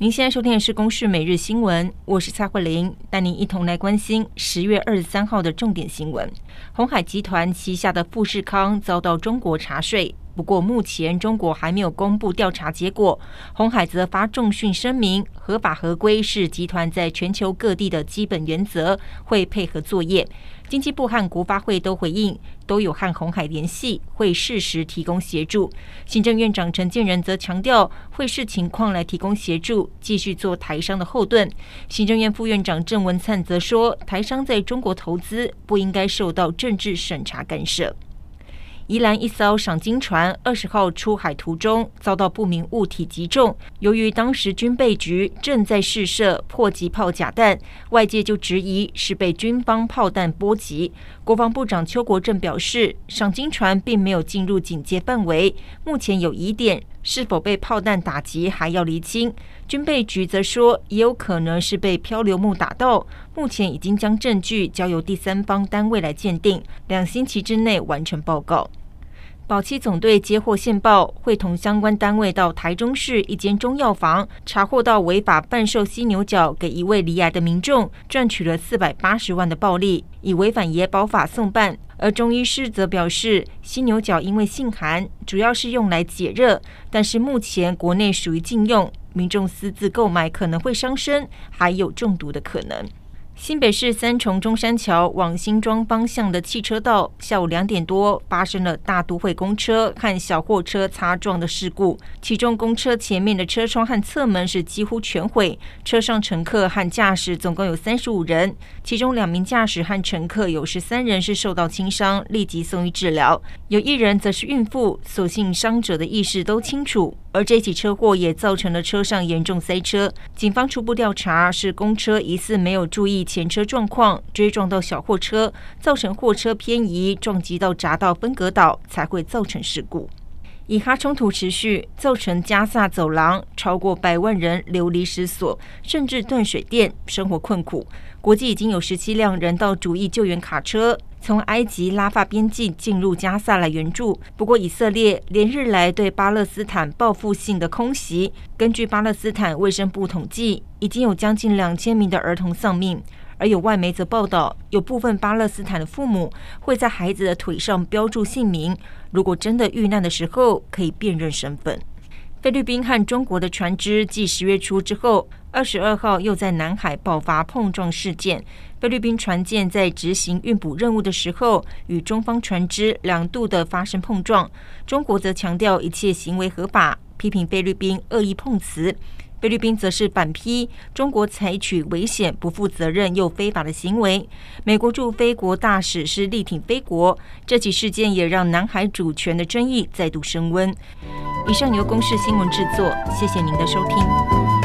您现在收听的是《公视每日新闻》，我是蔡慧玲，带您一同来关心十月二十三号的重点新闻。红海集团旗下的富士康遭到中国查税。不过，目前中国还没有公布调查结果。鸿海则发重讯声明，合法合规是集团在全球各地的基本原则，会配合作业。经济部和国发会都回应，都有和鸿海联系，会适时提供协助。行政院长陈建仁则强调，会视情况来提供协助，继续做台商的后盾。行政院副院长郑文灿则说，台商在中国投资不应该受到政治审查干涉。宜兰一艘赏金船二十号出海途中遭到不明物体击中，由于当时军备局正在试射迫击炮假弹，外界就质疑是被军方炮弹波及。国防部长邱国正表示，赏金船并没有进入警戒范围，目前有疑点，是否被炮弹打击还要厘清。军备局则说，也有可能是被漂流木打到，目前已经将证据交由第三方单位来鉴定，两星期之内完成报告。保七总队接获线报，会同相关单位到台中市一间中药房，查获到违法贩售犀牛角给一位罹癌的民众，赚取了四百八十万的暴利，以违反野保法送办。而中医师则表示，犀牛角因为性寒，主要是用来解热，但是目前国内属于禁用，民众私自购买可能会伤身，还有中毒的可能。新北市三重中山桥往新庄方向的汽车道，下午两点多发生了大都会公车和小货车擦撞的事故。其中，公车前面的车窗和侧门是几乎全毁，车上乘客和驾驶总共有三十五人，其中两名驾驶和乘客有十三人是受到轻伤，立即送医治疗，有一人则是孕妇，所幸伤者的意识都清楚。而这起车祸也造成了车上严重塞车。警方初步调查是公车疑似没有注意前车状况，追撞到小货车，造成货车偏移，撞击到匝道分隔岛，才会造成事故。以哈冲突持续，造成加萨走廊超过百万人流离失所，甚至断水电，生活困苦。国际已经有十七辆人道主义救援卡车。从埃及拉法边境进入加萨来援助，不过以色列连日来对巴勒斯坦报复性的空袭。根据巴勒斯坦卫生部统计，已经有将近两千名的儿童丧命。而有外媒则报道，有部分巴勒斯坦的父母会在孩子的腿上标注姓名，如果真的遇难的时候可以辨认身份。菲律宾和中国的船只继十月初之后，二十二号又在南海爆发碰撞事件。菲律宾船舰在执行运补任务的时候，与中方船只两度的发生碰撞。中国则强调一切行为合法，批评菲律宾恶意碰瓷。菲律宾则是反批中国采取危险、不负责任又非法的行为。美国驻菲国大使是力挺菲国。这起事件也让南海主权的争议再度升温。以上由公视新闻制作，谢谢您的收听。